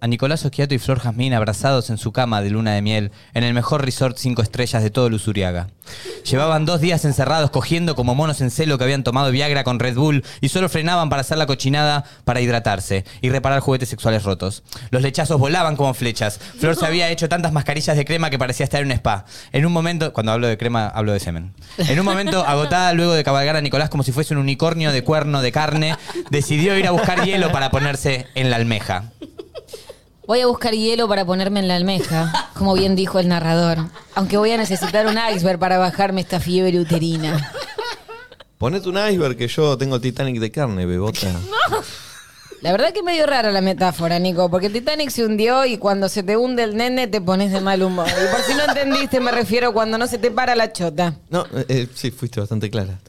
a Nicolás Osquiato y Flor Jazmín abrazados en su cama de luna de miel en el mejor resort cinco estrellas de todo Luzuriaga. Llevaban dos días encerrados cogiendo como monos en celo que habían tomado Viagra con Red Bull y solo frenaban para hacer la cochinada para hidratarse y reparar juguetes sexuales rotos. Los lechazos volaban como flechas. Flor se había hecho tantas mascarillas de crema que parecía estar en un spa. En un momento, cuando hablo de crema, hablo de semen. En un momento, agotada luego de cabalgar a Nicolás como si fuese un unicornio de cuerno de carne, decidió ir a buscar hielo para ponerse en la almeja. Voy a buscar hielo para ponerme en la almeja, como bien dijo el narrador. Aunque voy a necesitar un iceberg para bajarme esta fiebre uterina. Ponete un iceberg que yo tengo el Titanic de carne, bebota. La verdad que es medio rara la metáfora, Nico, porque el Titanic se hundió y cuando se te hunde el nene te pones de mal humor. Y por si no entendiste, me refiero cuando no se te para la chota. No, eh, sí, fuiste bastante clara.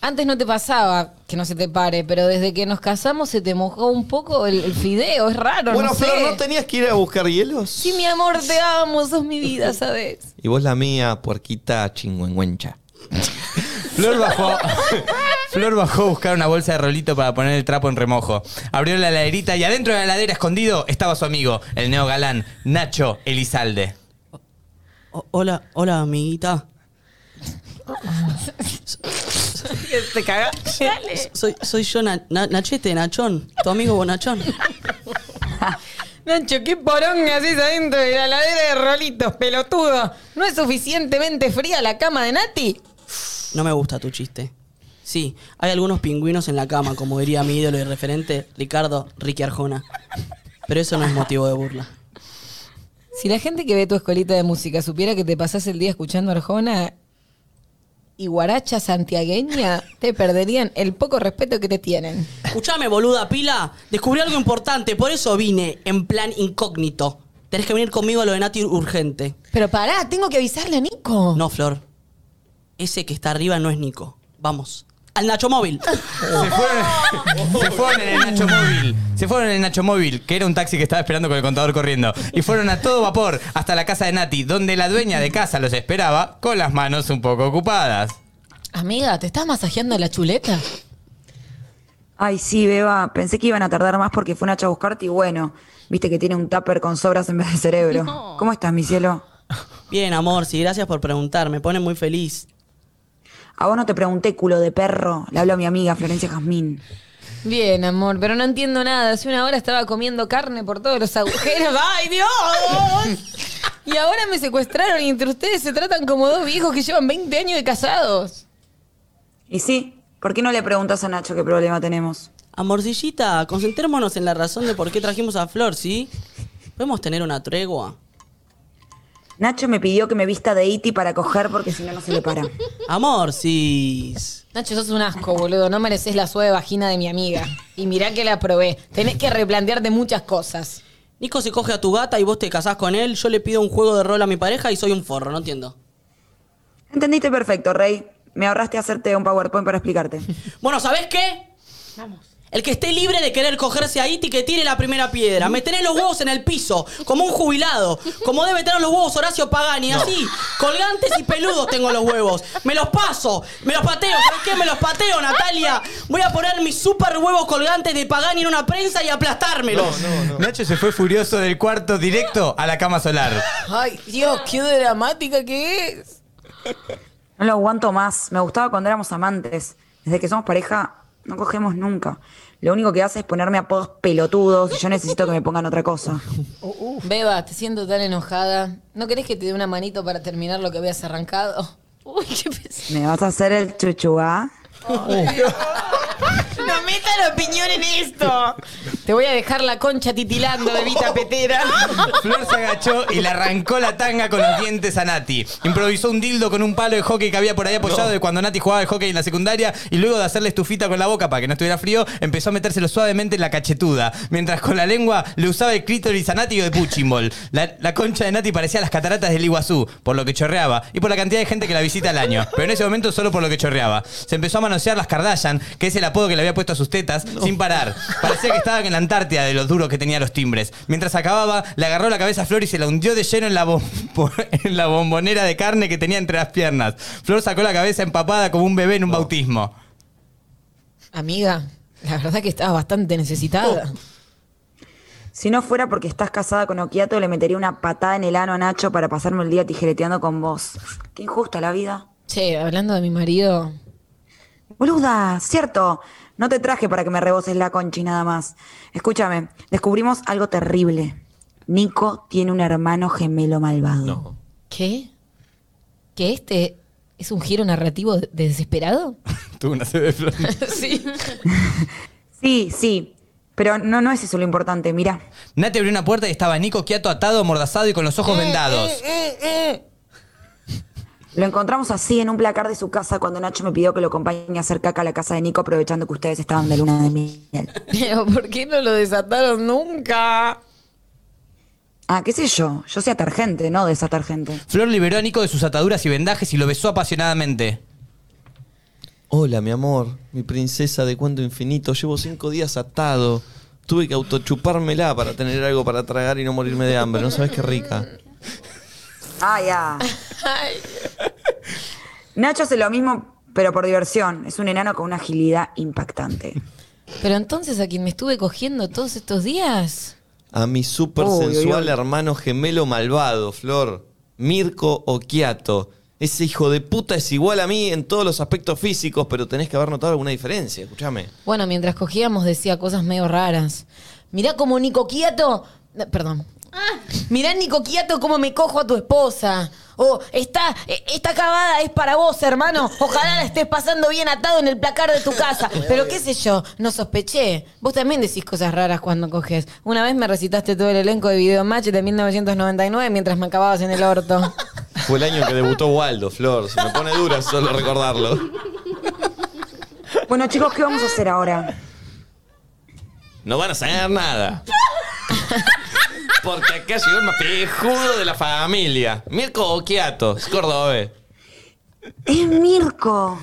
Antes no te pasaba que no se te pare, pero desde que nos casamos se te mojó un poco el, el fideo, es raro, Bueno, no sé. Flor, ¿no tenías que ir a buscar hielos? Sí, mi amor, te amo, sos mi vida, ¿sabes? Y vos la mía, puerquita chingüengüencha. Flor bajó, Flor bajó a buscar una bolsa de rolito para poner el trapo en remojo. Abrió la heladerita y adentro de la heladera escondido estaba su amigo, el neogalán, Nacho Elizalde. O- hola, hola, amiguita. ¿Te cagas? Soy, soy yo, Na- Na- Nachete, Nachón, tu amigo Bonachón. Nacho, qué poronga haces adentro de la ladera de rolitos, pelotudo. ¿No es suficientemente fría la cama de Nati? No me gusta tu chiste. Sí, hay algunos pingüinos en la cama, como diría mi ídolo y referente, Ricardo Ricky Arjona. Pero eso no es motivo de burla. Si la gente que ve tu escolita de música supiera que te pasás el día escuchando Arjona y guaracha santiagueña, te perderían el poco respeto que te tienen. Escuchame, boluda pila. Descubrí algo importante, por eso vine en plan incógnito. Tenés que venir conmigo a lo de Nati urgente. Pero pará, tengo que avisarle a Nico. No, Flor. Ese que está arriba no es Nico. Vamos. Al Nacho Móvil. Se fueron, se fueron en el Nacho Móvil. Se fueron en el Nacho Móvil, que era un taxi que estaba esperando con el contador corriendo. Y fueron a todo vapor hasta la casa de Nati, donde la dueña de casa los esperaba con las manos un poco ocupadas. Amiga, ¿te estás masajeando la chuleta? Ay, sí, Beba. Pensé que iban a tardar más porque fue Nacho a buscarte y bueno, viste que tiene un tupper con sobras en vez de cerebro. ¿Cómo estás, mi cielo? Bien, amor, sí, gracias por preguntar. Me pone muy feliz. A vos no te pregunté, culo de perro. Le hablo a mi amiga Florencia Jazmín. Bien, amor, pero no entiendo nada. Hace una hora estaba comiendo carne por todos los agujeros. ¡Ay, Dios! Y ahora me secuestraron y entre ustedes se tratan como dos viejos que llevan 20 años de casados. Y sí, ¿por qué no le preguntas a Nacho qué problema tenemos? Amorcillita, concentrémonos en la razón de por qué trajimos a Flor, ¿sí? ¿Podemos tener una tregua? Nacho me pidió que me vista de Iti para coger porque si no, no se le para. Amorcis. Nacho, sos un asco, boludo. No mereces la suave vagina de mi amiga. Y mirá que la probé. Tenés que replantearte muchas cosas. Nico se coge a tu gata y vos te casás con él. Yo le pido un juego de rol a mi pareja y soy un forro, no entiendo. Entendiste perfecto, Rey. Me ahorraste hacerte un PowerPoint para explicarte. Bueno, ¿sabés qué? Vamos. El que esté libre de querer cogerse a Iti que tire la primera piedra. Me tenés los huevos en el piso, como un jubilado. Como debe tener los huevos Horacio Pagani. Así, colgantes y peludos tengo los huevos. Me los paso, me los pateo. ¿Sabés qué? Me los pateo, Natalia. Voy a poner mis super huevos colgantes de Pagani en una prensa y aplastármelos. Nacho se fue furioso del cuarto directo a la cama solar. Ay, Dios, qué dramática que es. No lo aguanto más. Me gustaba cuando éramos amantes. Desde que somos pareja, no cogemos nunca. Lo único que hace es ponerme apodos pelotudos y yo necesito que me pongan otra cosa. Beba, te siento tan enojada. ¿No querés que te dé una manito para terminar lo que habías arrancado? Uy, qué pesado. ¿Me vas a hacer el chuchuá? No metan opinión en esto. Te voy a dejar la concha titilando de Vita Petera. Flor se agachó y le arrancó la tanga con los dientes a Nati. Improvisó un dildo con un palo de hockey que había por ahí apoyado de cuando Nati jugaba al hockey en la secundaria y luego de hacerle estufita con la boca para que no estuviera frío, empezó a metérselo suavemente en la cachetuda, mientras con la lengua le usaba el clítoris a Nati de Puchimbol. La, la concha de Nati parecía las cataratas del Iguazú, por lo que chorreaba y por la cantidad de gente que la visita al año. Pero en ese momento solo por lo que chorreaba. Se empezó a manosear las Kardashian, que es el apodo que le había puesto a sus tetas, sin parar. Parecía que estaban en la Antártida de los duros que tenía los timbres. Mientras acababa, le agarró la cabeza a Flor y se la hundió de lleno en la, bom- en la bombonera de carne que tenía entre las piernas. Flor sacó la cabeza empapada como un bebé en un bautismo. Amiga, la verdad que estabas bastante necesitada. Si no fuera porque estás casada con Okiato, le metería una patada en el ano a Nacho para pasarme el día tijereteando con vos. Qué injusta la vida. Che, hablando de mi marido, Boluda, cierto. No te traje para que me reboses la concha y nada más. Escúchame, descubrimos algo terrible. Nico tiene un hermano gemelo malvado. No. ¿qué? ¿Que este es un giro narrativo de- desesperado? Tuvo una sed de sí. Sí, sí. Pero no, no es eso lo importante, mira. Nati abrió una puerta y estaba Nico quieto, atado, amordazado y con los ojos vendados. Lo encontramos así en un placar de su casa cuando Nacho me pidió que lo acompañe a hacer caca a la casa de Nico aprovechando que ustedes estaban de luna de miel. Pero ¿por qué no lo desataron nunca? Ah, qué sé yo. Yo sé atar gente, no desatar gente. Flor liberó a Nico de sus ataduras y vendajes y lo besó apasionadamente. Hola, mi amor, mi princesa de cuento infinito. Llevo cinco días atado. Tuve que autochupármela para tener algo para tragar y no morirme de hambre. ¿No sabes qué rica? Ah, ya. Nacho hace lo mismo, pero por diversión. Es un enano con una agilidad impactante. Pero entonces a quien me estuve cogiendo todos estos días. A mi súper uy, sensual uy. hermano gemelo malvado, Flor. Mirko Okiato. Ese hijo de puta es igual a mí en todos los aspectos físicos, pero tenés que haber notado alguna diferencia. Escúchame. Bueno, mientras cogíamos decía cosas medio raras. Mirá como Nico Quiato. Perdón. Mirá, Nico Quiato, cómo me cojo a tu esposa. O esta, eh, esta cavada es para vos, hermano. Ojalá la estés pasando bien atado en el placar de tu casa. Pero qué sé yo, no sospeché. Vos también decís cosas raras cuando coges. Una vez me recitaste todo el elenco de Video Match de 1999 mientras me acababas en el orto. Fue el año que debutó Waldo, Flor. Se me pone dura solo recordarlo. Bueno, chicos, ¿qué vamos a hacer ahora? No van a saber nada. Porque acá llegó el más pejudo de la familia. Mirko Okiato, es cordobés. Es Mirko.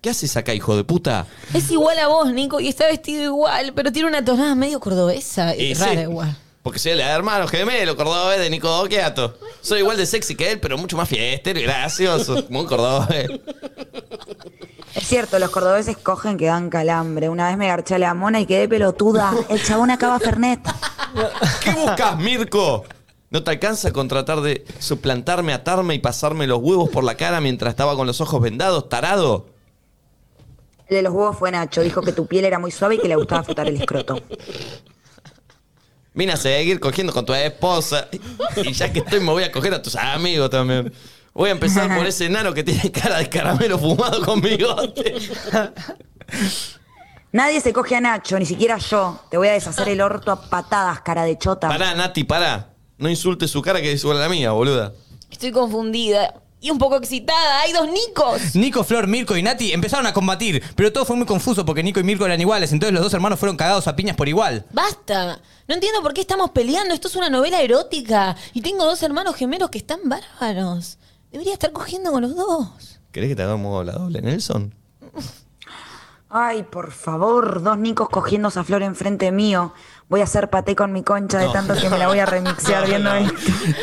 ¿Qué haces acá, hijo de puta? Es igual a vos, Nico, y está vestido igual, pero tiene una tonada medio cordobesa y rara sí, igual. Porque soy el hermano gemelo cordobés de Nico Okiato. Soy igual de sexy que él, pero mucho más fiestero y gracioso. Como un cordobés. Es cierto, los cordobeses cogen que dan calambre. Una vez me garché a la mona y quedé pelotuda. El chabón acaba Fernet. ¿Qué buscas, Mirko? ¿No te alcanza con tratar de suplantarme, atarme y pasarme los huevos por la cara mientras estaba con los ojos vendados, tarado? El de los huevos fue Nacho. Dijo que tu piel era muy suave y que le gustaba frotar el escroto. Vine a seguir cogiendo con tu esposa. Y ya que estoy, me voy a coger a tus amigos también. Voy a empezar por ese enano que tiene cara de caramelo fumado con bigote. Nadie se coge a Nacho, ni siquiera yo. Te voy a deshacer el orto a patadas, cara de chota. Pará, Nati, pará. No insultes su cara que es igual a la mía, boluda. Estoy confundida y un poco excitada. ¡Hay dos Nicos! Nico, Flor, Mirko y Nati empezaron a combatir, pero todo fue muy confuso porque Nico y Mirko eran iguales, entonces los dos hermanos fueron cagados a piñas por igual. ¡Basta! No entiendo por qué estamos peleando. Esto es una novela erótica. Y tengo dos hermanos gemelos que están bárbaros. Debería estar cogiendo con los dos. ¿Querés que te hagamos la doble, Nelson? Ay, por favor, dos nicos cogiéndose a Flor enfrente mío. Voy a hacer paté con mi concha de tanto que me la voy a remixear viendo esto.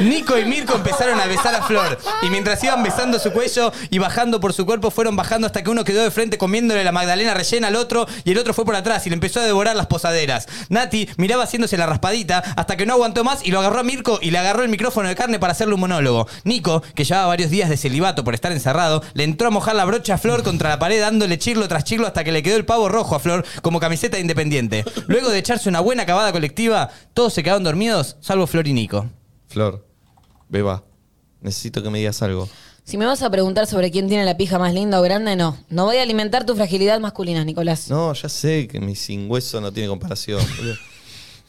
Nico y Mirko empezaron a besar a Flor y mientras iban besando su cuello y bajando por su cuerpo fueron bajando hasta que uno quedó de frente comiéndole la magdalena rellena al otro y el otro fue por atrás y le empezó a devorar las posaderas. Nati miraba haciéndose la raspadita hasta que no aguantó más y lo agarró a Mirko y le agarró el micrófono de carne para hacerle un monólogo. Nico, que llevaba varios días de celibato por estar encerrado, le entró a mojar la brocha a Flor contra la pared dándole chirlo tras chirlo hasta que le quedó el pavo rojo a Flor como camiseta de independiente. Luego de echarse una buena colectiva, todos se quedaron dormidos, salvo Flor y Nico. Flor, beba, necesito que me digas algo. Si me vas a preguntar sobre quién tiene la pija más linda o grande, no. No voy a alimentar tu fragilidad masculina, Nicolás. No, ya sé que mi sin hueso no tiene comparación.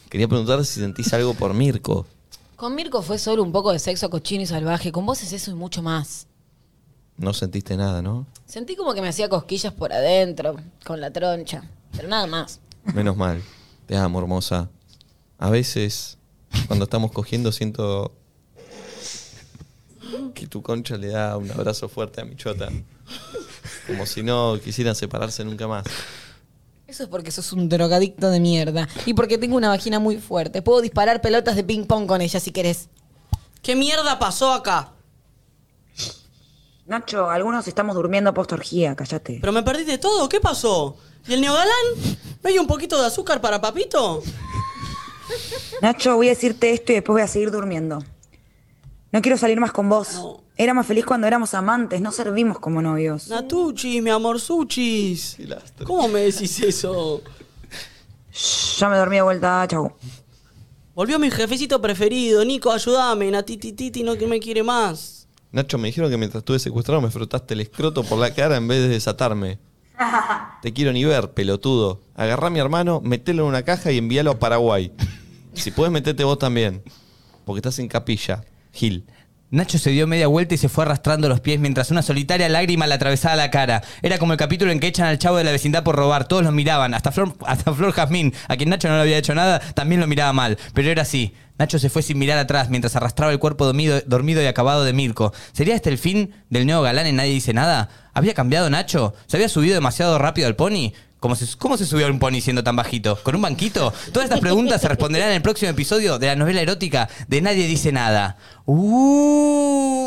Quería preguntar si sentís algo por Mirko. Con Mirko fue solo un poco de sexo cochino y salvaje. Con vos es eso y mucho más. No sentiste nada, ¿no? Sentí como que me hacía cosquillas por adentro, con la troncha. Pero nada más. Menos mal. Te amo, hermosa. A veces, cuando estamos cogiendo, siento que tu concha le da un abrazo fuerte a mi chota. Como si no quisieran separarse nunca más. Eso es porque sos un drogadicto de mierda. Y porque tengo una vagina muy fuerte. Puedo disparar pelotas de ping pong con ella si querés. ¿Qué mierda pasó acá? Nacho, algunos estamos durmiendo post orgía, cállate. Pero me perdí de todo, ¿qué pasó? ¿Y el neogalán? ¿No hay un poquito de azúcar para papito? Nacho, voy a decirte esto y después voy a seguir durmiendo. No quiero salir más con vos. No. Era más feliz cuando éramos amantes, no servimos como novios. Natuchis, mi amor suchis. ¿Cómo me decís eso? Shh, ya me dormí de vuelta, chau. Volvió mi jefecito preferido. Nico, ayúdame. Natiti Titi no que me quiere más. Nacho, me dijeron que mientras estuve secuestrado me frotaste el escroto por la cara en vez de desatarme. Te quiero ni ver, pelotudo. Agarrá a mi hermano, metelo en una caja y envíalo a Paraguay. Si puedes, metete vos también. Porque estás en capilla. Gil. Nacho se dio media vuelta y se fue arrastrando los pies mientras una solitaria lágrima le atravesaba la cara. Era como el capítulo en que echan al chavo de la vecindad por robar. Todos lo miraban. Hasta Flor, hasta Flor Jazmín, a quien Nacho no le había hecho nada, también lo miraba mal. Pero era así. Nacho se fue sin mirar atrás mientras arrastraba el cuerpo dormido, dormido y acabado de Mirko. ¿Sería este el fin del neo galán en Nadie Dice Nada? ¿Había cambiado Nacho? ¿Se había subido demasiado rápido al pony? ¿Cómo se, ¿Cómo se subió a un pony siendo tan bajito? ¿Con un banquito? Todas estas preguntas se responderán en el próximo episodio de la novela erótica de Nadie Dice Nada. ¡Uh!